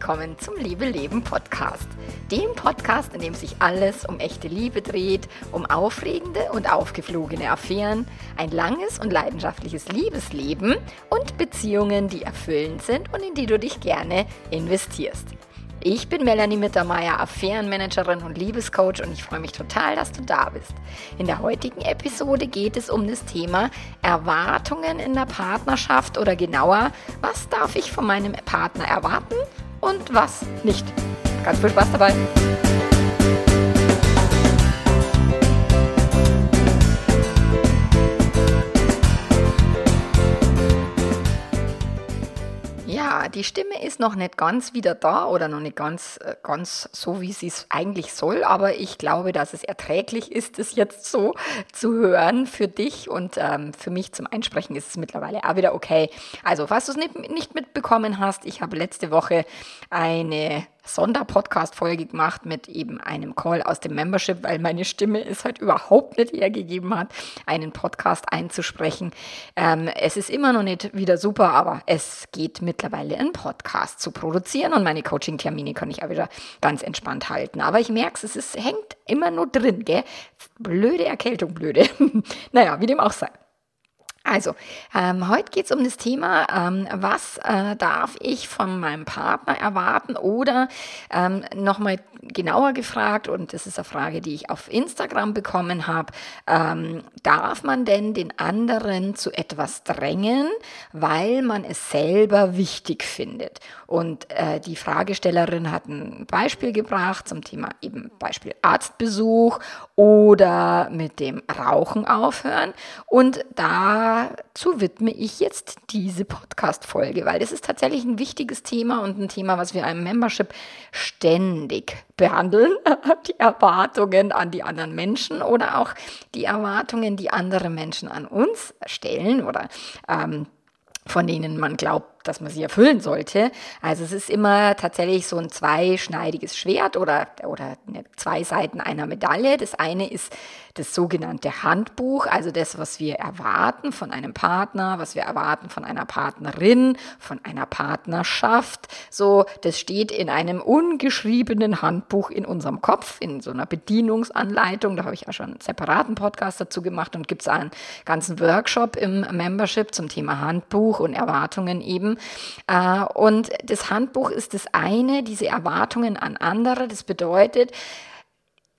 willkommen zum Liebe Leben Podcast. Dem Podcast, in dem sich alles um echte Liebe dreht, um aufregende und aufgeflogene Affären, ein langes und leidenschaftliches Liebesleben und Beziehungen, die erfüllend sind und in die du dich gerne investierst. Ich bin Melanie Mittermeier, Affärenmanagerin und Liebescoach und ich freue mich total, dass du da bist. In der heutigen Episode geht es um das Thema Erwartungen in der Partnerschaft oder genauer, was darf ich von meinem Partner erwarten und was nicht. Ganz viel Spaß dabei! Die Stimme ist noch nicht ganz wieder da oder noch nicht ganz, äh, ganz so, wie sie es eigentlich soll, aber ich glaube, dass es erträglich ist, es jetzt so zu hören für dich und ähm, für mich zum Einsprechen ist es mittlerweile auch wieder okay. Also, falls du es nicht, nicht mitbekommen hast, ich habe letzte Woche eine Sonderpodcast-Folge gemacht mit eben einem Call aus dem Membership, weil meine Stimme es halt überhaupt nicht hergegeben hat, einen Podcast einzusprechen. Ähm, es ist immer noch nicht wieder super, aber es geht mittlerweile, einen Podcast zu produzieren und meine Coaching-Termine kann ich auch wieder ganz entspannt halten. Aber ich merke es, es hängt immer nur drin, gell? Blöde Erkältung, blöde. naja, wie dem auch sei. Also, ähm, heute geht es um das Thema, ähm, was äh, darf ich von meinem Partner erwarten oder ähm, nochmal genauer gefragt, und das ist eine Frage, die ich auf Instagram bekommen habe, ähm, darf man denn den anderen zu etwas drängen, weil man es selber wichtig findet? Und äh, die Fragestellerin hat ein Beispiel gebracht zum Thema eben Beispiel Arztbesuch oder mit dem Rauchen aufhören. Und da dazu widme ich jetzt diese Podcast-Folge, weil das ist tatsächlich ein wichtiges Thema und ein Thema, was wir im Membership ständig behandeln. Die Erwartungen an die anderen Menschen oder auch die Erwartungen, die andere Menschen an uns stellen oder ähm, von denen man glaubt, dass man sie erfüllen sollte. Also es ist immer tatsächlich so ein zweischneidiges Schwert oder, oder zwei Seiten einer Medaille. Das eine ist das sogenannte Handbuch, also das, was wir erwarten von einem Partner, was wir erwarten von einer Partnerin, von einer Partnerschaft. So, das steht in einem ungeschriebenen Handbuch in unserem Kopf, in so einer Bedienungsanleitung. Da habe ich ja schon einen separaten Podcast dazu gemacht und gibt es einen ganzen Workshop im Membership zum Thema Handbuch und Erwartungen eben geben. Äh, und das Handbuch ist das eine, diese Erwartungen an andere. Das bedeutet,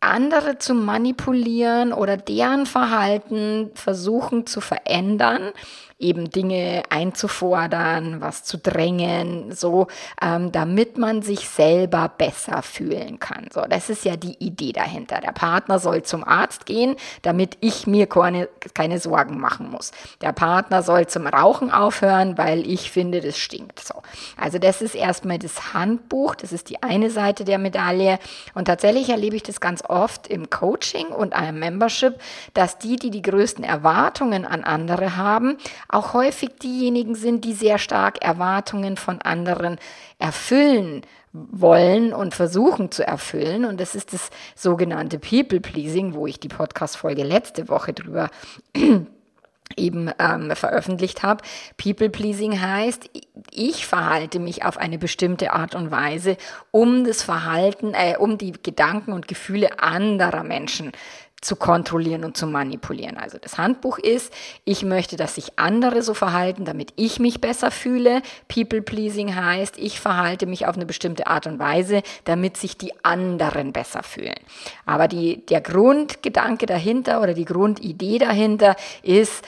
andere zu manipulieren oder deren Verhalten versuchen zu verändern eben Dinge einzufordern, was zu drängen, so, ähm, damit man sich selber besser fühlen kann. So, das ist ja die Idee dahinter. Der Partner soll zum Arzt gehen, damit ich mir keine, keine Sorgen machen muss. Der Partner soll zum Rauchen aufhören, weil ich finde, das stinkt. So, also das ist erstmal das Handbuch. Das ist die eine Seite der Medaille. Und tatsächlich erlebe ich das ganz im Coaching und einem Membership, dass die, die die größten Erwartungen an andere haben, auch häufig diejenigen sind, die sehr stark Erwartungen von anderen erfüllen wollen und versuchen zu erfüllen. Und das ist das sogenannte People-Pleasing, wo ich die Podcast-Folge letzte Woche drüber eben ähm, veröffentlicht habe. People-Pleasing heißt, ich verhalte mich auf eine bestimmte Art und Weise, um das Verhalten, äh, um die Gedanken und Gefühle anderer Menschen zu kontrollieren und zu manipulieren. Also das Handbuch ist, ich möchte, dass sich andere so verhalten, damit ich mich besser fühle. People pleasing heißt, ich verhalte mich auf eine bestimmte Art und Weise, damit sich die anderen besser fühlen. Aber die, der Grundgedanke dahinter oder die Grundidee dahinter ist,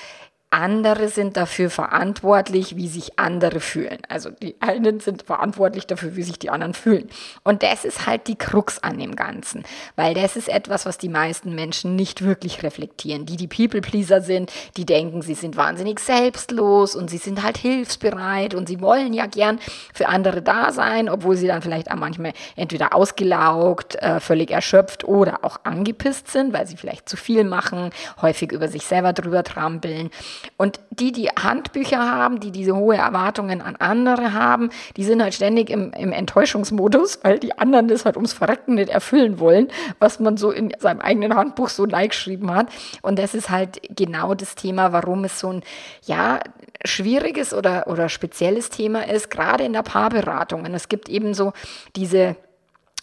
andere sind dafür verantwortlich, wie sich andere fühlen. Also die einen sind verantwortlich dafür, wie sich die anderen fühlen. Und das ist halt die Krux an dem Ganzen, weil das ist etwas, was die meisten Menschen nicht wirklich reflektieren. Die, die People-Pleaser sind, die denken, sie sind wahnsinnig selbstlos und sie sind halt hilfsbereit und sie wollen ja gern für andere da sein, obwohl sie dann vielleicht auch manchmal entweder ausgelaugt, äh, völlig erschöpft oder auch angepisst sind, weil sie vielleicht zu viel machen, häufig über sich selber drüber trampeln. Und die, die Handbücher haben, die diese hohe Erwartungen an andere haben, die sind halt ständig im, im Enttäuschungsmodus, weil die anderen das halt ums Verrecken nicht erfüllen wollen, was man so in seinem eigenen Handbuch so like geschrieben hat. Und das ist halt genau das Thema, warum es so ein, ja, schwieriges oder, oder spezielles Thema ist, gerade in der Paarberatung. Und es gibt eben so diese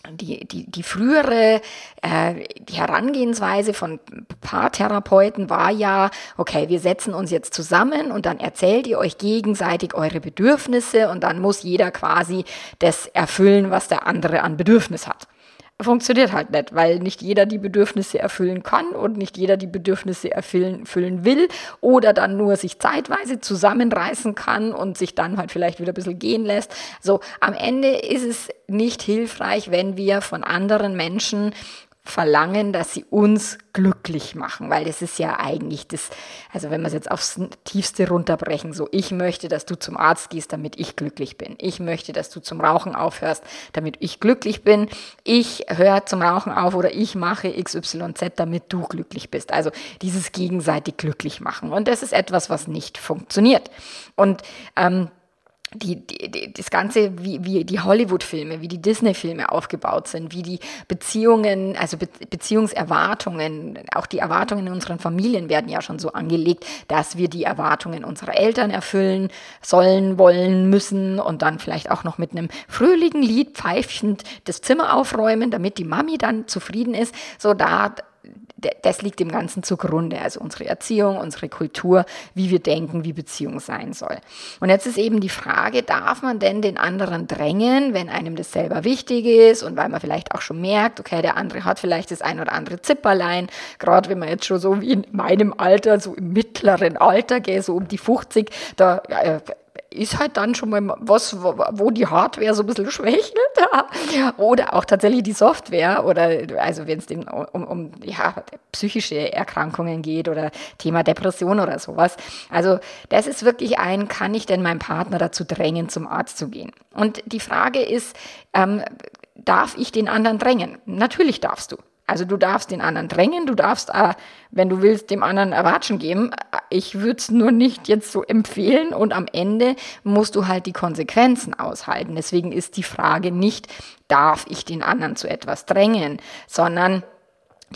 die, die, die frühere äh, die Herangehensweise von Paartherapeuten war ja, okay, wir setzen uns jetzt zusammen und dann erzählt ihr euch gegenseitig eure Bedürfnisse und dann muss jeder quasi das erfüllen, was der andere an Bedürfnis hat funktioniert halt nicht, weil nicht jeder die Bedürfnisse erfüllen kann und nicht jeder die Bedürfnisse erfüllen, erfüllen will oder dann nur sich zeitweise zusammenreißen kann und sich dann halt vielleicht wieder ein bisschen gehen lässt. So, am Ende ist es nicht hilfreich, wenn wir von anderen Menschen verlangen, dass sie uns glücklich machen, weil das ist ja eigentlich das, also wenn wir es jetzt aufs tiefste runterbrechen, so ich möchte, dass du zum Arzt gehst, damit ich glücklich bin. Ich möchte, dass du zum Rauchen aufhörst, damit ich glücklich bin. Ich höre zum Rauchen auf oder ich mache XYZ, damit du glücklich bist. Also dieses gegenseitig glücklich machen. Und das ist etwas, was nicht funktioniert. Und ähm, die, die, das Ganze, wie, wie die Hollywood-Filme, wie die Disney-Filme aufgebaut sind, wie die Beziehungen, also Be Beziehungserwartungen, auch die Erwartungen in unseren Familien werden ja schon so angelegt, dass wir die Erwartungen unserer Eltern erfüllen sollen, wollen, müssen und dann vielleicht auch noch mit einem fröhlichen Lied pfeifend das Zimmer aufräumen, damit die Mami dann zufrieden ist. So da das liegt dem Ganzen zugrunde, also unsere Erziehung, unsere Kultur, wie wir denken, wie Beziehung sein soll. Und jetzt ist eben die Frage, darf man denn den anderen drängen, wenn einem das selber wichtig ist und weil man vielleicht auch schon merkt, okay, der andere hat vielleicht das ein oder andere Zipperlein, gerade wenn man jetzt schon so wie in meinem Alter, so im mittleren Alter, gell, so um die 50, da äh, ist halt dann schon mal was, wo die Hardware so ein bisschen schwächelt. oder auch tatsächlich die Software oder also wenn es um, um, ja, psychische Erkrankungen geht oder Thema Depression oder sowas. Also das ist wirklich ein, kann ich denn meinen Partner dazu drängen, zum Arzt zu gehen? Und die Frage ist, ähm, darf ich den anderen drängen? Natürlich darfst du. Also du darfst den anderen drängen, du darfst, äh, wenn du willst, dem anderen Erwatschen geben. Ich würde es nur nicht jetzt so empfehlen und am Ende musst du halt die Konsequenzen aushalten. Deswegen ist die Frage nicht, darf ich den anderen zu etwas drängen, sondern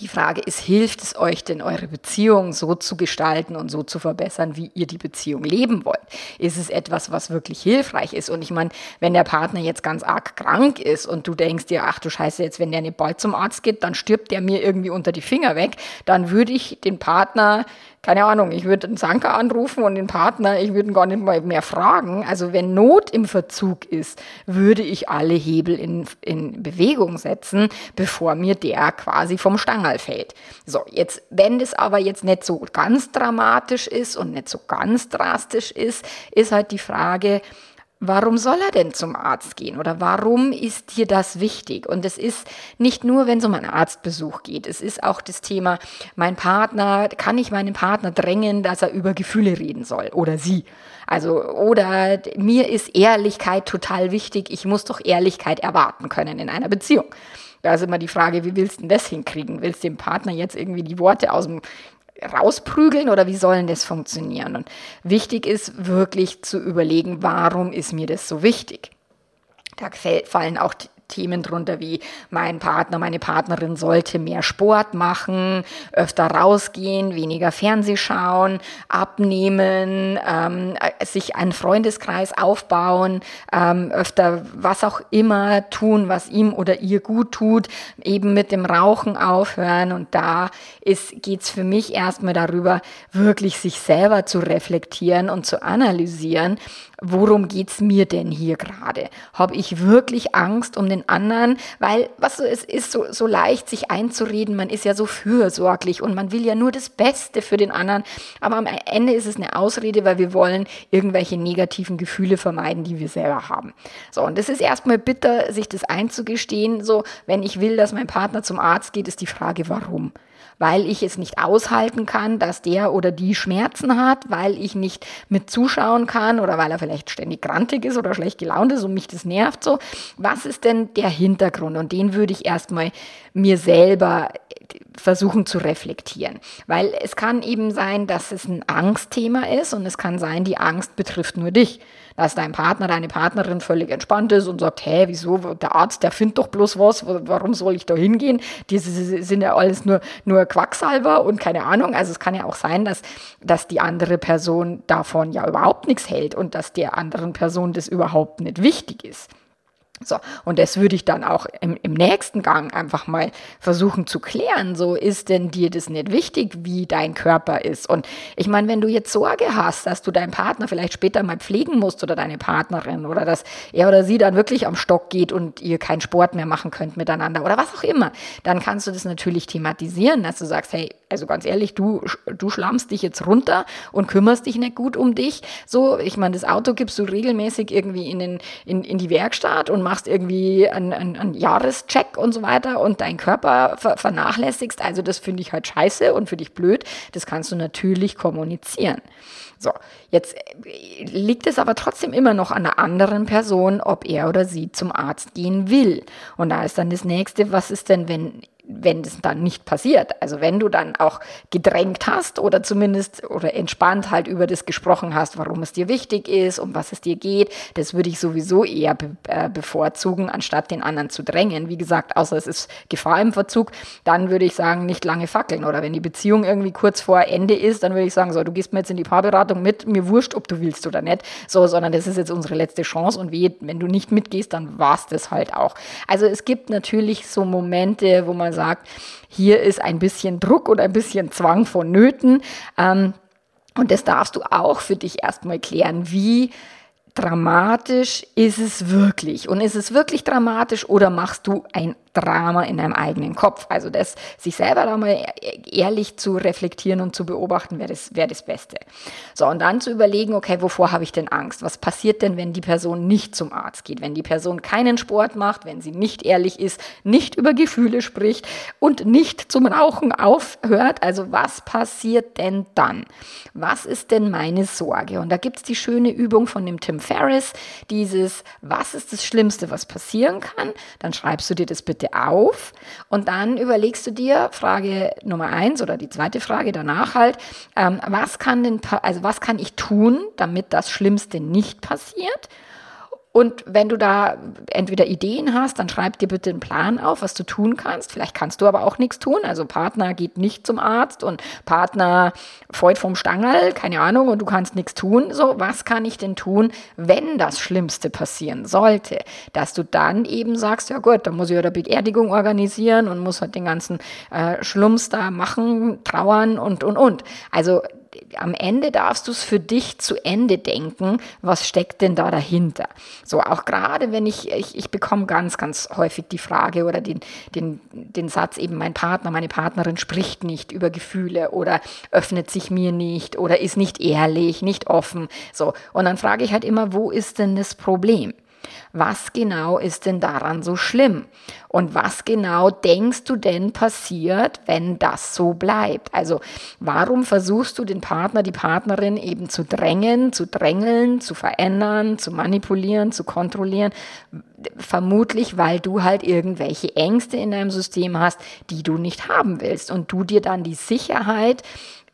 die Frage ist, hilft es euch denn, eure Beziehung so zu gestalten und so zu verbessern, wie ihr die Beziehung leben wollt? Ist es etwas, was wirklich hilfreich ist? Und ich meine, wenn der Partner jetzt ganz arg krank ist und du denkst dir, ach du Scheiße, jetzt wenn der nicht bald zum Arzt geht, dann stirbt der mir irgendwie unter die Finger weg, dann würde ich den Partner keine Ahnung, ich würde den Sanka anrufen und den Partner, ich würde ihn gar nicht mal mehr fragen. Also wenn Not im Verzug ist, würde ich alle Hebel in, in Bewegung setzen, bevor mir der quasi vom Stangerl fällt. So, jetzt, wenn das aber jetzt nicht so ganz dramatisch ist und nicht so ganz drastisch ist, ist halt die Frage, Warum soll er denn zum Arzt gehen oder warum ist dir das wichtig? Und es ist nicht nur, wenn es um einen Arztbesuch geht, es ist auch das Thema, mein Partner, kann ich meinen Partner drängen, dass er über Gefühle reden soll oder sie? Also, oder mir ist Ehrlichkeit total wichtig, ich muss doch Ehrlichkeit erwarten können in einer Beziehung. Da ist immer die Frage, wie willst du denn das hinkriegen? Willst du dem Partner jetzt irgendwie die Worte aus dem rausprügeln oder wie sollen das funktionieren? Und wichtig ist wirklich zu überlegen, warum ist mir das so wichtig? Da fallen auch Themen drunter wie mein Partner, meine Partnerin sollte mehr Sport machen, öfter rausgehen, weniger Fernseh schauen, abnehmen, ähm, sich einen Freundeskreis aufbauen, ähm, öfter was auch immer tun, was ihm oder ihr gut tut, eben mit dem Rauchen aufhören. Und da geht es für mich erstmal darüber, wirklich sich selber zu reflektieren und zu analysieren worum geht's mir denn hier gerade? Habe ich wirklich Angst um den anderen? Weil, was so, es ist so, so leicht, sich einzureden, man ist ja so fürsorglich und man will ja nur das Beste für den anderen. Aber am Ende ist es eine Ausrede, weil wir wollen irgendwelche negativen Gefühle vermeiden, die wir selber haben. So, und es ist erstmal bitter, sich das einzugestehen. So, wenn ich will, dass mein Partner zum Arzt geht, ist die Frage, warum? Weil ich es nicht aushalten kann, dass der oder die Schmerzen hat, weil ich nicht mit zuschauen kann oder weil er vielleicht ständig grantig ist oder schlecht gelaunt ist und mich das nervt so. Was ist denn der Hintergrund? Und den würde ich erstmal mir selber versuchen zu reflektieren. Weil es kann eben sein, dass es ein Angstthema ist und es kann sein, die Angst betrifft nur dich. Dass dein Partner, deine Partnerin völlig entspannt ist und sagt, hä, wieso, der Arzt, der findet doch bloß was, warum soll ich da hingehen? Die sind ja alles nur, nur Quacksalber und keine Ahnung. Also es kann ja auch sein, dass, dass die andere Person davon ja überhaupt nichts hält und dass der anderen Person das überhaupt nicht wichtig ist. So, und das würde ich dann auch im, im, nächsten Gang einfach mal versuchen zu klären. So, ist denn dir das nicht wichtig, wie dein Körper ist? Und ich meine, wenn du jetzt Sorge hast, dass du deinen Partner vielleicht später mal pflegen musst oder deine Partnerin oder dass er oder sie dann wirklich am Stock geht und ihr keinen Sport mehr machen könnt miteinander oder was auch immer, dann kannst du das natürlich thematisieren, dass du sagst, hey, also ganz ehrlich, du, du schlammst dich jetzt runter und kümmerst dich nicht gut um dich. So, ich meine, das Auto gibst du regelmäßig irgendwie in, den, in, in die Werkstatt und machst irgendwie einen, einen, einen Jahrescheck und so weiter und deinen Körper ver vernachlässigst. Also das finde ich halt scheiße und für dich blöd. Das kannst du natürlich kommunizieren. So, jetzt äh, liegt es aber trotzdem immer noch an der anderen Person, ob er oder sie zum Arzt gehen will. Und da ist dann das nächste, was ist denn, wenn wenn das dann nicht passiert, also wenn du dann auch gedrängt hast oder zumindest oder entspannt halt über das gesprochen hast, warum es dir wichtig ist, um was es dir geht, das würde ich sowieso eher be äh, bevorzugen, anstatt den anderen zu drängen. Wie gesagt, außer es ist Gefahr im Verzug, dann würde ich sagen, nicht lange fackeln. Oder wenn die Beziehung irgendwie kurz vor Ende ist, dann würde ich sagen, so, du gehst mir jetzt in die Paarberatung mit, mir wurscht, ob du willst oder nicht, so, sondern das ist jetzt unsere letzte Chance und wenn du nicht mitgehst, dann war es das halt auch. Also es gibt natürlich so Momente, wo man sagt, hier ist ein bisschen Druck und ein bisschen Zwang vonnöten. Ähm, und das darfst du auch für dich erstmal klären. Wie dramatisch ist es wirklich? Und ist es wirklich dramatisch oder machst du ein Drama in deinem eigenen Kopf. Also das, sich selber da mal ehrlich zu reflektieren und zu beobachten, wäre das, wäre das Beste. So, und dann zu überlegen, okay, wovor habe ich denn Angst? Was passiert denn, wenn die Person nicht zum Arzt geht? Wenn die Person keinen Sport macht, wenn sie nicht ehrlich ist, nicht über Gefühle spricht und nicht zum Rauchen aufhört? Also was passiert denn dann? Was ist denn meine Sorge? Und da gibt es die schöne Übung von dem Tim Ferriss, dieses, was ist das Schlimmste, was passieren kann? Dann schreibst du dir das bitte Liste auf und dann überlegst du dir, Frage Nummer eins oder die zweite Frage danach halt, ähm, was kann denn, also was kann ich tun, damit das Schlimmste nicht passiert? Und wenn du da entweder Ideen hast, dann schreib dir bitte einen Plan auf, was du tun kannst. Vielleicht kannst du aber auch nichts tun. Also Partner geht nicht zum Arzt und Partner freut vom Stangerl, keine Ahnung, und du kannst nichts tun. So, was kann ich denn tun, wenn das Schlimmste passieren sollte? Dass du dann eben sagst, ja gut, dann muss ich ja eine Beerdigung organisieren und muss halt den ganzen äh, Schlumps da machen, trauern und, und, und. Also am Ende darfst du es für dich zu Ende denken, was steckt denn da dahinter? So, auch gerade wenn ich, ich, ich bekomme ganz, ganz häufig die Frage oder den, den, den Satz eben, mein Partner, meine Partnerin spricht nicht über Gefühle oder öffnet sich mir nicht oder ist nicht ehrlich, nicht offen. So, und dann frage ich halt immer, wo ist denn das Problem? Was genau ist denn daran so schlimm? Und was genau denkst du denn passiert, wenn das so bleibt? Also warum versuchst du den Partner, die Partnerin eben zu drängen, zu drängeln, zu verändern, zu manipulieren, zu kontrollieren? Vermutlich, weil du halt irgendwelche Ängste in deinem System hast, die du nicht haben willst und du dir dann die Sicherheit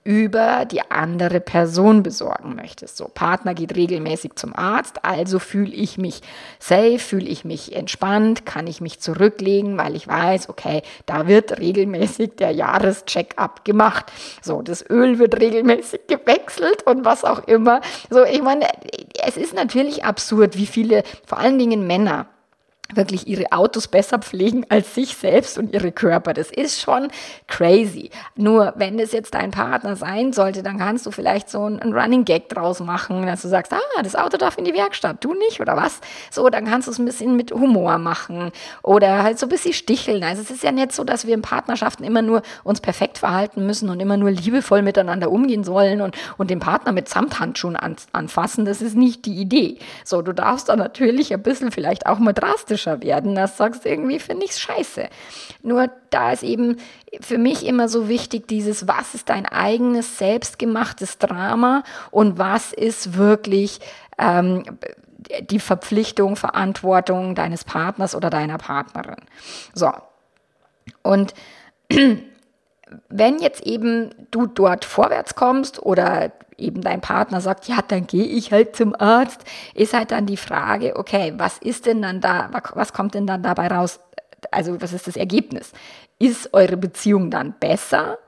über die andere Person besorgen möchtest. So, Partner geht regelmäßig zum Arzt, also fühle ich mich safe, fühle ich mich entspannt, kann ich mich zurücklegen, weil ich weiß, okay, da wird regelmäßig der Jahrescheck-up gemacht. So, das Öl wird regelmäßig gewechselt und was auch immer. So, ich meine, es ist natürlich absurd, wie viele, vor allen Dingen Männer, wirklich ihre Autos besser pflegen als sich selbst und ihre Körper. Das ist schon crazy. Nur wenn es jetzt dein Partner sein sollte, dann kannst du vielleicht so einen Running Gag draus machen, dass du sagst, ah, das Auto darf in die Werkstatt, du nicht oder was? So, dann kannst du es ein bisschen mit Humor machen oder halt so ein bisschen sticheln. Also es ist ja nicht so, dass wir in Partnerschaften immer nur uns perfekt verhalten müssen und immer nur liebevoll miteinander umgehen sollen und, und den Partner mit Samthandschuhen an, anfassen. Das ist nicht die Idee. So, du darfst dann natürlich ein bisschen vielleicht auch mal drastisch kritischer werden, das sagst irgendwie, finde ich scheiße. Nur da ist eben für mich immer so wichtig, dieses, was ist dein eigenes selbstgemachtes Drama und was ist wirklich ähm, die Verpflichtung, Verantwortung deines Partners oder deiner Partnerin. So. Und wenn jetzt eben du dort vorwärts kommst oder eben dein Partner sagt, ja, dann gehe ich halt zum Arzt, ist halt dann die Frage, okay, was ist denn dann da, was kommt denn dann dabei raus? Also was ist das Ergebnis? Ist eure Beziehung dann besser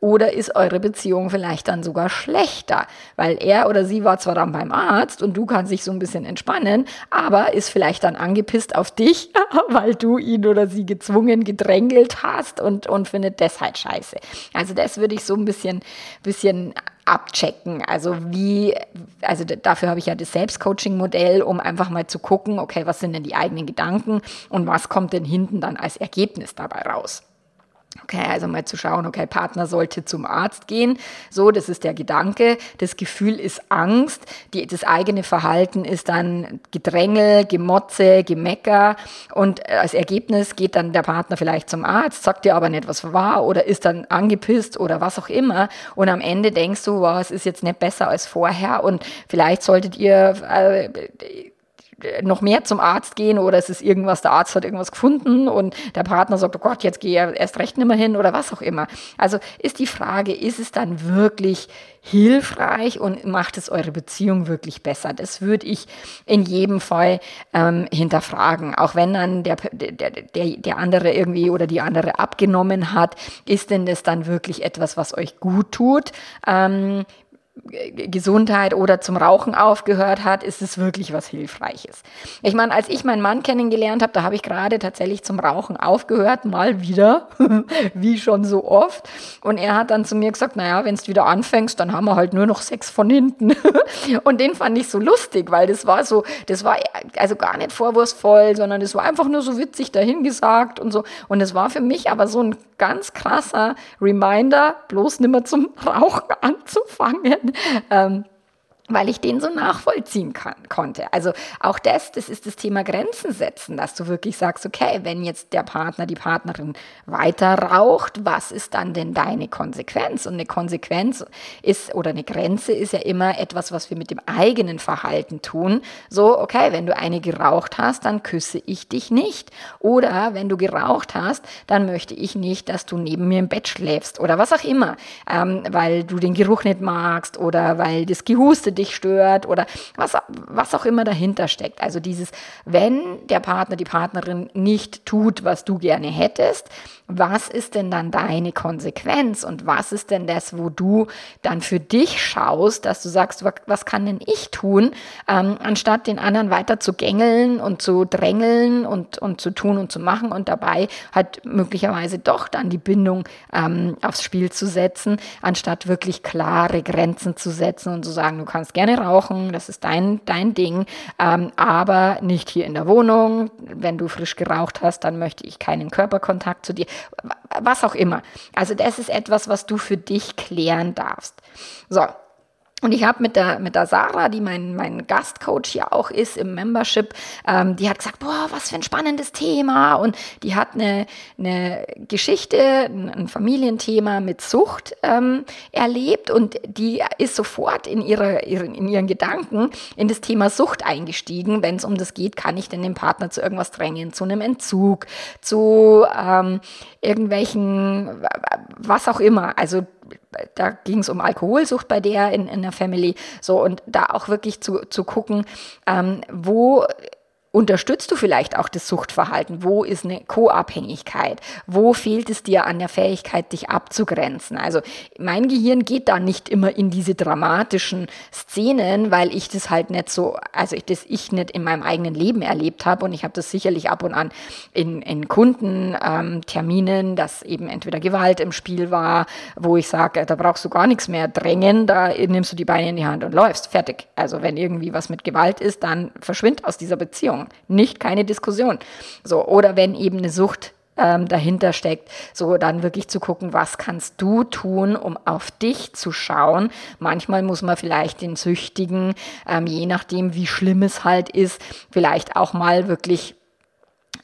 oder ist eure Beziehung vielleicht dann sogar schlechter? Weil er oder sie war zwar dann beim Arzt und du kannst dich so ein bisschen entspannen, aber ist vielleicht dann angepisst auf dich, weil du ihn oder sie gezwungen, gedrängelt hast und, und findet das halt scheiße. Also das würde ich so ein bisschen, bisschen abchecken. Also wie, also dafür habe ich ja das Selbstcoaching-Modell, um einfach mal zu gucken, okay, was sind denn die eigenen Gedanken und was kommt denn hinten dann als Ergebnis dabei raus. Okay, also mal zu schauen, okay, Partner sollte zum Arzt gehen. So, das ist der Gedanke. Das Gefühl ist Angst. Die, das eigene Verhalten ist dann Gedrängel, Gemotze, Gemecker. Und als Ergebnis geht dann der Partner vielleicht zum Arzt, sagt dir aber nicht, was war oder ist dann angepisst oder was auch immer. Und am Ende denkst du, wow, es ist jetzt nicht besser als vorher und vielleicht solltet ihr äh, noch mehr zum Arzt gehen oder es ist irgendwas, der Arzt hat irgendwas gefunden und der Partner sagt, oh Gott, jetzt gehe ich erst recht nicht mehr hin oder was auch immer. Also ist die Frage, ist es dann wirklich hilfreich und macht es eure Beziehung wirklich besser? Das würde ich in jedem Fall ähm, hinterfragen. Auch wenn dann der, der, der, der andere irgendwie oder die andere abgenommen hat, ist denn das dann wirklich etwas, was euch gut tut? Ähm, Gesundheit oder zum Rauchen aufgehört hat, ist es wirklich was Hilfreiches. Ich meine, als ich meinen Mann kennengelernt habe, da habe ich gerade tatsächlich zum Rauchen aufgehört, mal wieder, wie schon so oft. Und er hat dann zu mir gesagt, naja, wenn du wieder anfängst, dann haben wir halt nur noch sechs von hinten. Und den fand ich so lustig, weil das war so, das war also gar nicht vorwurfsvoll, sondern das war einfach nur so witzig dahingesagt und so. Und es war für mich aber so ein ganz krasser Reminder, bloß nimmer zum Rauchen anzufangen. Ähm, weil ich den so nachvollziehen kann, konnte. Also auch das, das ist das Thema Grenzen setzen, dass du wirklich sagst, okay, wenn jetzt der Partner, die Partnerin weiter raucht, was ist dann denn deine Konsequenz? Und eine Konsequenz ist oder eine Grenze ist ja immer etwas, was wir mit dem eigenen Verhalten tun. So, okay, wenn du eine geraucht hast, dann küsse ich dich nicht. Oder wenn du geraucht hast, dann möchte ich nicht, dass du neben mir im Bett schläfst oder was auch immer, ähm, weil du den Geruch nicht magst oder weil das Gehuste dich dich stört oder was, was auch immer dahinter steckt. Also dieses, wenn der Partner, die Partnerin nicht tut, was du gerne hättest, was ist denn dann deine Konsequenz und was ist denn das, wo du dann für dich schaust, dass du sagst, was kann denn ich tun, ähm, anstatt den anderen weiter zu gängeln und zu drängeln und, und zu tun und zu machen und dabei halt möglicherweise doch dann die Bindung ähm, aufs Spiel zu setzen, anstatt wirklich klare Grenzen zu setzen und zu sagen, du kannst gerne rauchen, das ist dein, dein Ding, ähm, aber nicht hier in der Wohnung. Wenn du frisch geraucht hast, dann möchte ich keinen Körperkontakt zu dir was auch immer. Also das ist etwas, was du für dich klären darfst. So, und ich habe mit der, mit der Sarah, die mein, mein Gastcoach hier auch ist im Membership, ähm, die hat gesagt, boah, was für ein spannendes Thema. Und die hat eine, eine Geschichte, ein Familienthema mit Sucht ähm, erlebt und die ist sofort in, ihre, in ihren Gedanken in das Thema Sucht eingestiegen. Wenn es um das geht, kann ich denn den Partner zu irgendwas drängen, zu einem Entzug, zu ähm, irgendwelchen, was auch immer. Also da ging es um Alkoholsucht bei der in, in der Family. So, und da auch wirklich zu, zu gucken, ähm, wo unterstützt du vielleicht auch das Suchtverhalten? Wo ist eine Co-Abhängigkeit? Wo fehlt es dir an der Fähigkeit, dich abzugrenzen? Also mein Gehirn geht da nicht immer in diese dramatischen Szenen, weil ich das halt nicht so, also ich das ich nicht in meinem eigenen Leben erlebt habe und ich habe das sicherlich ab und an in, in Kundenterminen, ähm, dass eben entweder Gewalt im Spiel war, wo ich sage, da brauchst du gar nichts mehr drängen, da nimmst du die Beine in die Hand und läufst, fertig. Also wenn irgendwie was mit Gewalt ist, dann verschwind aus dieser Beziehung. Nicht keine Diskussion. So, oder wenn eben eine Sucht ähm, dahinter steckt, so dann wirklich zu gucken, was kannst du tun, um auf dich zu schauen. Manchmal muss man vielleicht den Süchtigen, ähm, je nachdem wie schlimm es halt ist, vielleicht auch mal wirklich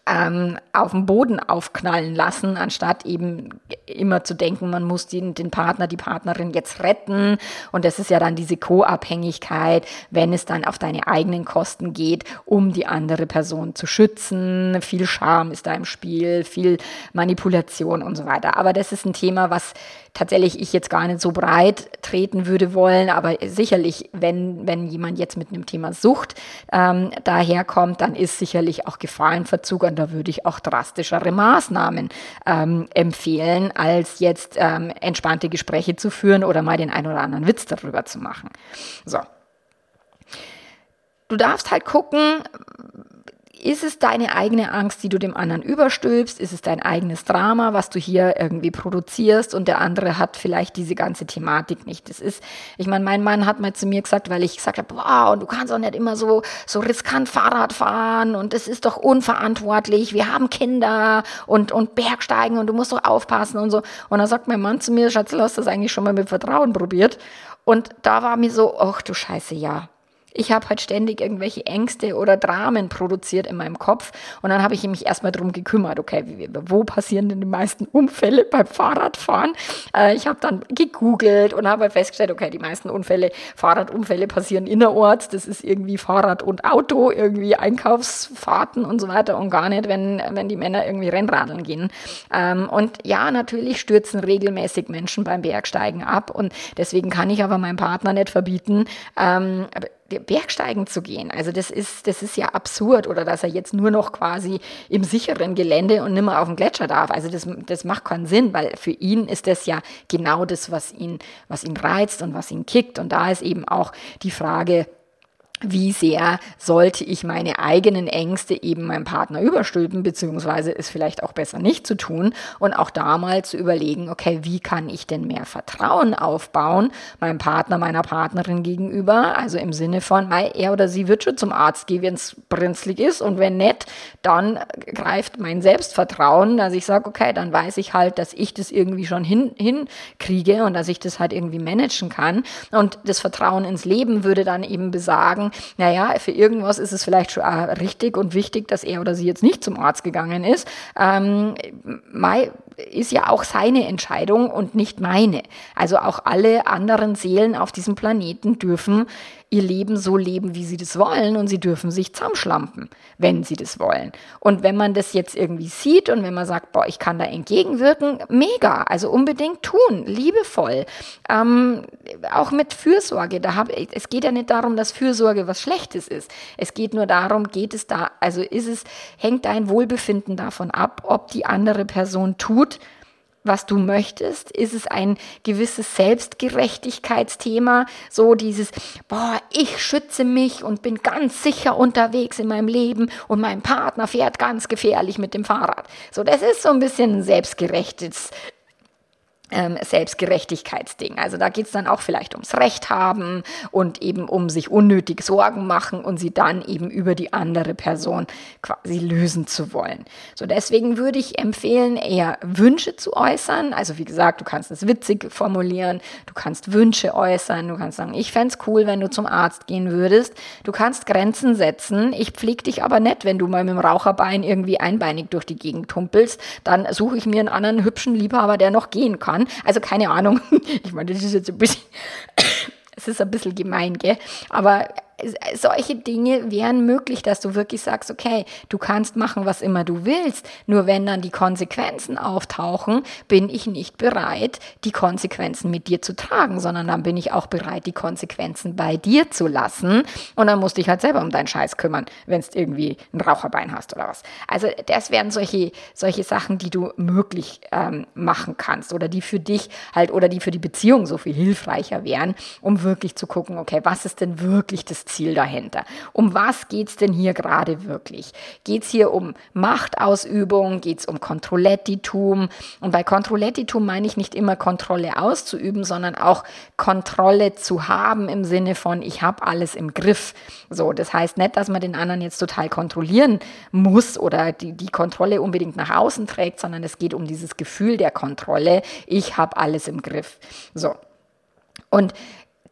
ähm, auf dem Boden aufknallen lassen, anstatt eben immer zu denken, man muss den, den Partner, die Partnerin jetzt retten. Und das ist ja dann diese Co-Abhängigkeit, wenn es dann auf deine eigenen Kosten geht, um die andere Person zu schützen. Viel Scham ist da im Spiel, viel Manipulation und so weiter. Aber das ist ein Thema, was tatsächlich ich jetzt gar nicht so breit treten würde wollen, aber sicherlich, wenn, wenn jemand jetzt mit einem Thema Sucht ähm, daherkommt, dann ist sicherlich auch Gefahrenverzug und da würde ich auch drastischere Maßnahmen ähm, empfehlen, als jetzt ähm, entspannte Gespräche zu führen oder mal den einen oder anderen Witz darüber zu machen. So. Du darfst halt gucken, ist es deine eigene Angst, die du dem anderen überstülpst? Ist es dein eigenes Drama, was du hier irgendwie produzierst und der andere hat vielleicht diese ganze Thematik nicht? Das ist, ich meine, mein Mann hat mal zu mir gesagt, weil ich gesagt habe, wow, und du kannst auch nicht immer so, so riskant Fahrrad fahren und es ist doch unverantwortlich, wir haben Kinder und, und Bergsteigen und du musst doch aufpassen und so. Und dann sagt mein Mann zu mir, Schatzel, hast du das eigentlich schon mal mit Vertrauen probiert? Und da war mir so, ach du Scheiße, ja, ich habe halt ständig irgendwelche Ängste oder Dramen produziert in meinem Kopf und dann habe ich mich erstmal darum gekümmert, okay, wo passieren denn die meisten Unfälle beim Fahrradfahren? Äh, ich habe dann gegoogelt und habe festgestellt, okay, die meisten Unfälle, Fahrradunfälle passieren innerorts, das ist irgendwie Fahrrad und Auto, irgendwie Einkaufsfahrten und so weiter und gar nicht, wenn, wenn die Männer irgendwie Rennradeln gehen. Ähm, und ja, natürlich stürzen regelmäßig Menschen beim Bergsteigen ab und deswegen kann ich aber meinem Partner nicht verbieten, ähm, Bergsteigen zu gehen. Also das ist, das ist ja absurd oder dass er jetzt nur noch quasi im sicheren Gelände und nimmer auf dem Gletscher darf. Also das, das macht keinen Sinn, weil für ihn ist das ja genau das, was ihn, was ihn reizt und was ihn kickt. Und da ist eben auch die Frage, wie sehr sollte ich meine eigenen Ängste eben meinem Partner überstülpen, beziehungsweise ist vielleicht auch besser nicht zu tun und auch da mal zu überlegen, okay, wie kann ich denn mehr Vertrauen aufbauen meinem Partner, meiner Partnerin gegenüber, also im Sinne von, er oder sie wird schon zum Arzt gehen, wenn es brenzlig ist und wenn nicht, dann greift mein Selbstvertrauen, dass ich sage, okay, dann weiß ich halt, dass ich das irgendwie schon hin, hinkriege und dass ich das halt irgendwie managen kann. Und das Vertrauen ins Leben würde dann eben besagen, naja, für irgendwas ist es vielleicht schon richtig und wichtig, dass er oder sie jetzt nicht zum Arzt gegangen ist. Ähm, Mai ist ja auch seine Entscheidung und nicht meine. Also auch alle anderen Seelen auf diesem Planeten dürfen ihr Leben so leben, wie sie das wollen und sie dürfen sich zusammenschlampen, wenn sie das wollen. Und wenn man das jetzt irgendwie sieht und wenn man sagt, boah, ich kann da entgegenwirken, mega, also unbedingt tun, liebevoll, ähm, auch mit Fürsorge. Da hab, es geht ja nicht darum, dass Fürsorge was Schlechtes ist. Es geht nur darum, geht es da, also ist es, hängt dein Wohlbefinden davon ab, ob die andere Person tut, was du möchtest? Ist es ein gewisses Selbstgerechtigkeitsthema? So dieses, boah, ich schütze mich und bin ganz sicher unterwegs in meinem Leben und mein Partner fährt ganz gefährlich mit dem Fahrrad. So, das ist so ein bisschen ein selbstgerechtes ähm, Selbstgerechtigkeitsding. Also da geht es dann auch vielleicht ums Recht haben und eben um sich unnötig Sorgen machen und sie dann eben über die andere Person quasi lösen zu wollen. So deswegen würde ich empfehlen, eher Wünsche zu äußern. Also wie gesagt, du kannst es witzig formulieren, du kannst Wünsche äußern, du kannst sagen, ich fände cool, wenn du zum Arzt gehen würdest. Du kannst Grenzen setzen. Ich pflege dich aber nicht, wenn du mal mit dem Raucherbein irgendwie einbeinig durch die Gegend tumpelst. Dann suche ich mir einen anderen hübschen Liebhaber, der noch gehen kann kann. Also keine Ahnung. Ich meine, das ist jetzt ein bisschen, es ist ein bisschen gemein, gell? Aber solche Dinge wären möglich, dass du wirklich sagst, okay, du kannst machen, was immer du willst, nur wenn dann die Konsequenzen auftauchen, bin ich nicht bereit, die Konsequenzen mit dir zu tragen, sondern dann bin ich auch bereit, die Konsequenzen bei dir zu lassen und dann musst du dich halt selber um deinen Scheiß kümmern, wenn es irgendwie ein Raucherbein hast oder was. Also das wären solche, solche Sachen, die du möglich ähm, machen kannst oder die für dich halt oder die für die Beziehung so viel hilfreicher wären, um wirklich zu gucken, okay, was ist denn wirklich das Ziel dahinter. Um was geht es denn hier gerade wirklich? Geht es hier um Machtausübung? Geht es um Kontrollettitum? Und bei Kontrollettitum meine ich nicht immer Kontrolle auszuüben, sondern auch Kontrolle zu haben im Sinne von, ich habe alles im Griff. So, das heißt nicht, dass man den anderen jetzt total kontrollieren muss oder die, die Kontrolle unbedingt nach außen trägt, sondern es geht um dieses Gefühl der Kontrolle. Ich habe alles im Griff. So. Und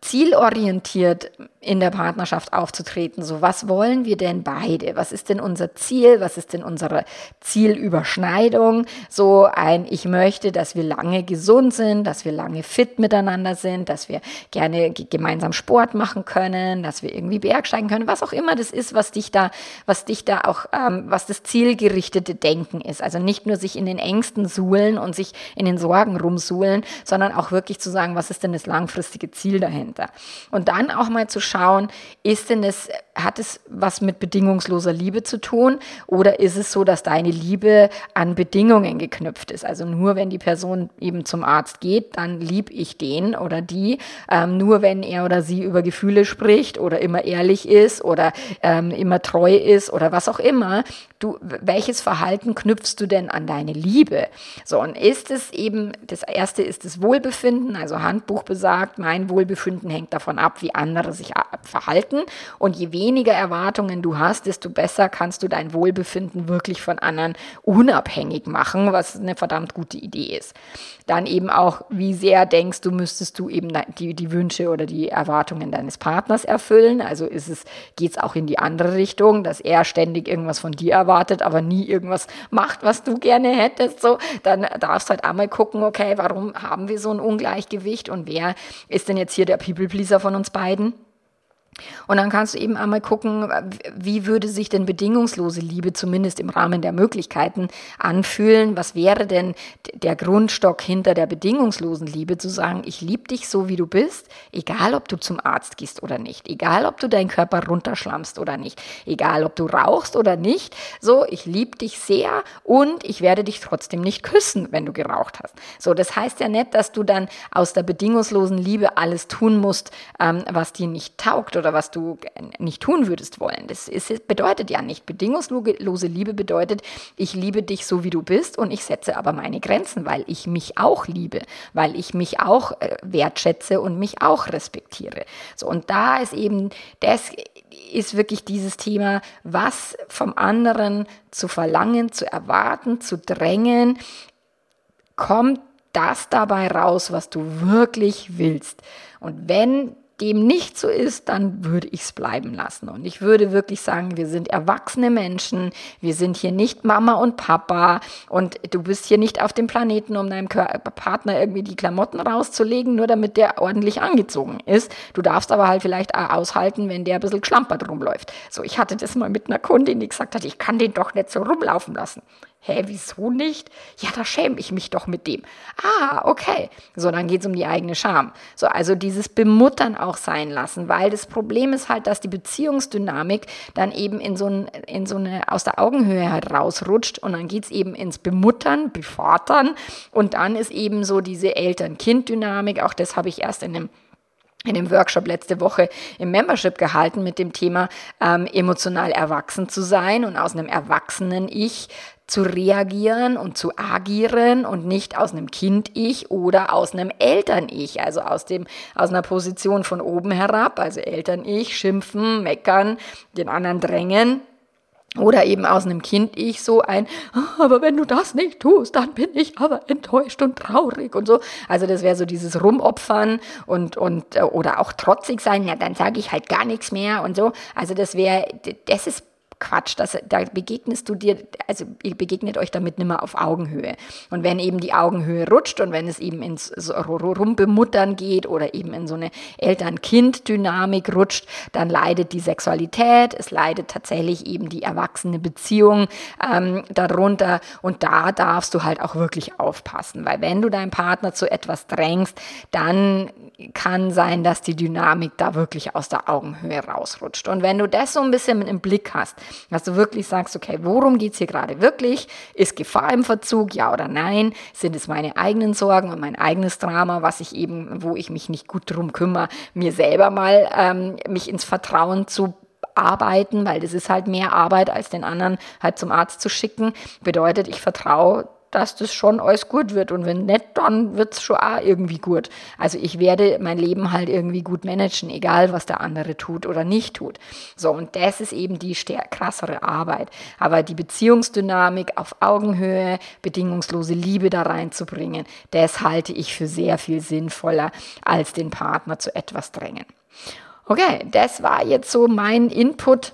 zielorientiert in der Partnerschaft aufzutreten. So, was wollen wir denn beide? Was ist denn unser Ziel? Was ist denn unsere Zielüberschneidung? So ein, ich möchte, dass wir lange gesund sind, dass wir lange fit miteinander sind, dass wir gerne gemeinsam Sport machen können, dass wir irgendwie Bergsteigen können, was auch immer das ist, was dich da, was dich da auch, ähm, was das zielgerichtete Denken ist. Also nicht nur sich in den Ängsten suhlen und sich in den Sorgen rumsuhlen, sondern auch wirklich zu sagen, was ist denn das langfristige Ziel dahinter? Und dann auch mal zu schauen, schauen, ist denn es, hat es was mit bedingungsloser Liebe zu tun oder ist es so, dass deine Liebe an Bedingungen geknüpft ist? Also nur wenn die Person eben zum Arzt geht, dann lieb ich den oder die. Ähm, nur wenn er oder sie über Gefühle spricht oder immer ehrlich ist oder ähm, immer treu ist oder was auch immer, du, welches Verhalten knüpfst du denn an deine Liebe? So, und ist es eben, das erste ist das Wohlbefinden, also Handbuch besagt, mein Wohlbefinden hängt davon ab, wie andere sich verhalten. Und je weniger Erwartungen du hast, desto besser kannst du dein Wohlbefinden wirklich von anderen unabhängig machen, was eine verdammt gute Idee ist. Dann eben auch, wie sehr denkst du, müsstest du eben die, die Wünsche oder die Erwartungen deines Partners erfüllen? Also ist es, geht es auch in die andere Richtung, dass er ständig irgendwas von dir erwartet, aber nie irgendwas macht, was du gerne hättest, so, dann darfst du halt einmal gucken, okay, warum haben wir so ein Ungleichgewicht und wer ist denn jetzt hier der People-Pleaser von uns beiden? Und dann kannst du eben einmal gucken, wie würde sich denn bedingungslose Liebe zumindest im Rahmen der Möglichkeiten anfühlen? Was wäre denn der Grundstock hinter der bedingungslosen Liebe zu sagen, ich liebe dich so, wie du bist, egal ob du zum Arzt gehst oder nicht, egal ob du deinen Körper runterschlammst oder nicht, egal ob du rauchst oder nicht, so, ich liebe dich sehr und ich werde dich trotzdem nicht küssen, wenn du geraucht hast. So, das heißt ja nicht, dass du dann aus der bedingungslosen Liebe alles tun musst, ähm, was dir nicht taugt oder oder was du nicht tun würdest wollen. Das ist, bedeutet ja nicht. Bedingungslose Liebe bedeutet, ich liebe dich so, wie du bist und ich setze aber meine Grenzen, weil ich mich auch liebe, weil ich mich auch äh, wertschätze und mich auch respektiere. So, und da ist eben, das ist wirklich dieses Thema, was vom anderen zu verlangen, zu erwarten, zu drängen, kommt das dabei raus, was du wirklich willst. Und wenn dem nicht so ist, dann würde ich es bleiben lassen. Und ich würde wirklich sagen, wir sind erwachsene Menschen, wir sind hier nicht Mama und Papa und du bist hier nicht auf dem Planeten, um deinem Partner irgendwie die Klamotten rauszulegen, nur damit der ordentlich angezogen ist. Du darfst aber halt vielleicht aushalten, wenn der ein bisschen geschlampert rumläuft. So, ich hatte das mal mit einer Kundin, die gesagt hat, ich kann den doch nicht so rumlaufen lassen. Hä, wieso nicht? Ja, da schäme ich mich doch mit dem. Ah, okay. So, dann geht es um die eigene Scham. So, also dieses Bemuttern auch sein lassen, weil das Problem ist halt, dass die Beziehungsdynamik dann eben in so, ein, in so eine aus der Augenhöhe halt rausrutscht und dann geht es eben ins Bemuttern, Bevatern und dann ist eben so diese Eltern-Kind-Dynamik, auch das habe ich erst in einem in dem Workshop letzte Woche im Membership gehalten mit dem Thema ähm, emotional erwachsen zu sein und aus einem erwachsenen Ich zu reagieren und zu agieren und nicht aus einem Kind-Ich oder aus einem Eltern-Ich, also aus dem, aus einer Position von oben herab, also Eltern-Ich, schimpfen, meckern, den anderen drängen, oder eben aus einem Kind-Ich so ein, ah, aber wenn du das nicht tust, dann bin ich aber enttäuscht und traurig und so. Also das wäre so dieses Rumopfern und, und, äh, oder auch trotzig sein, ja, dann sage ich halt gar nichts mehr und so. Also das wäre, das ist Quatsch. Das, da begegnest du dir, also ihr begegnet euch damit nimmer auf Augenhöhe. Und wenn eben die Augenhöhe rutscht und wenn es eben ins Rumbemuttern geht oder eben in so eine Eltern-Kind-Dynamik rutscht, dann leidet die Sexualität, es leidet tatsächlich eben die erwachsene Beziehung ähm, darunter. Und da darfst du halt auch wirklich aufpassen, weil wenn du deinen Partner zu etwas drängst, dann kann sein, dass die Dynamik da wirklich aus der Augenhöhe rausrutscht. Und wenn du das so ein bisschen im Blick hast, dass du wirklich sagst, okay, worum geht es hier gerade wirklich? Ist Gefahr im Verzug, ja oder nein? Sind es meine eigenen Sorgen und mein eigenes Drama, was ich eben, wo ich mich nicht gut drum kümmere, mir selber mal ähm, mich ins Vertrauen zu arbeiten, weil das ist halt mehr Arbeit, als den anderen halt zum Arzt zu schicken. Bedeutet, ich vertraue dass das schon alles gut wird. Und wenn nicht, dann wird es schon auch irgendwie gut. Also ich werde mein Leben halt irgendwie gut managen, egal was der andere tut oder nicht tut. So, und das ist eben die krassere Arbeit. Aber die Beziehungsdynamik auf Augenhöhe, bedingungslose Liebe da reinzubringen, das halte ich für sehr viel sinnvoller, als den Partner zu etwas drängen. Okay, das war jetzt so mein Input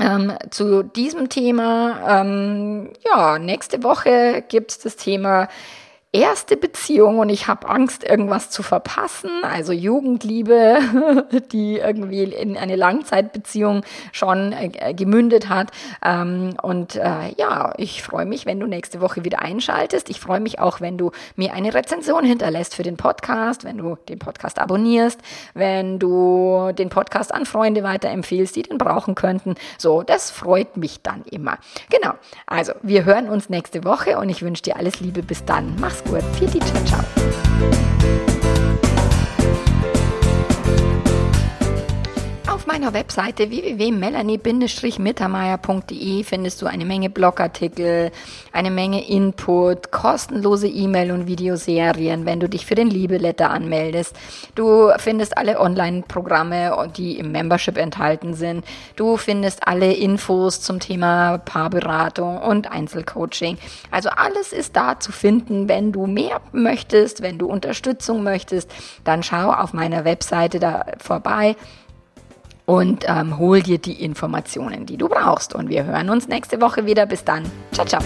ähm, zu diesem Thema. Ähm, ja, nächste Woche gibt es das Thema erste Beziehung und ich habe Angst, irgendwas zu verpassen. Also Jugendliebe, die irgendwie in eine Langzeitbeziehung schon äh, gemündet hat. Ähm, und äh, ja, ich freue mich, wenn du nächste Woche wieder einschaltest. Ich freue mich auch, wenn du mir eine Rezension hinterlässt für den Podcast, wenn du den Podcast abonnierst, wenn du den Podcast an Freunde weiterempfehlst, die den brauchen könnten. So, das freut mich dann immer. Genau. Also, wir hören uns nächste Woche und ich wünsche dir alles Liebe. Bis dann. Mach's gut. Pfiat, ciao, ciao. Meiner Webseite www.melanie-mittermeier.de findest du eine Menge Blogartikel, eine Menge Input, kostenlose E-Mail- und Videoserien, wenn du dich für den Liebeletter anmeldest. Du findest alle Online-Programme, die im Membership enthalten sind. Du findest alle Infos zum Thema Paarberatung und Einzelcoaching. Also alles ist da zu finden. Wenn du mehr möchtest, wenn du Unterstützung möchtest, dann schau auf meiner Webseite da vorbei und ähm, hol dir die Informationen, die du brauchst. Und wir hören uns nächste Woche wieder. Bis dann. Ciao, ciao.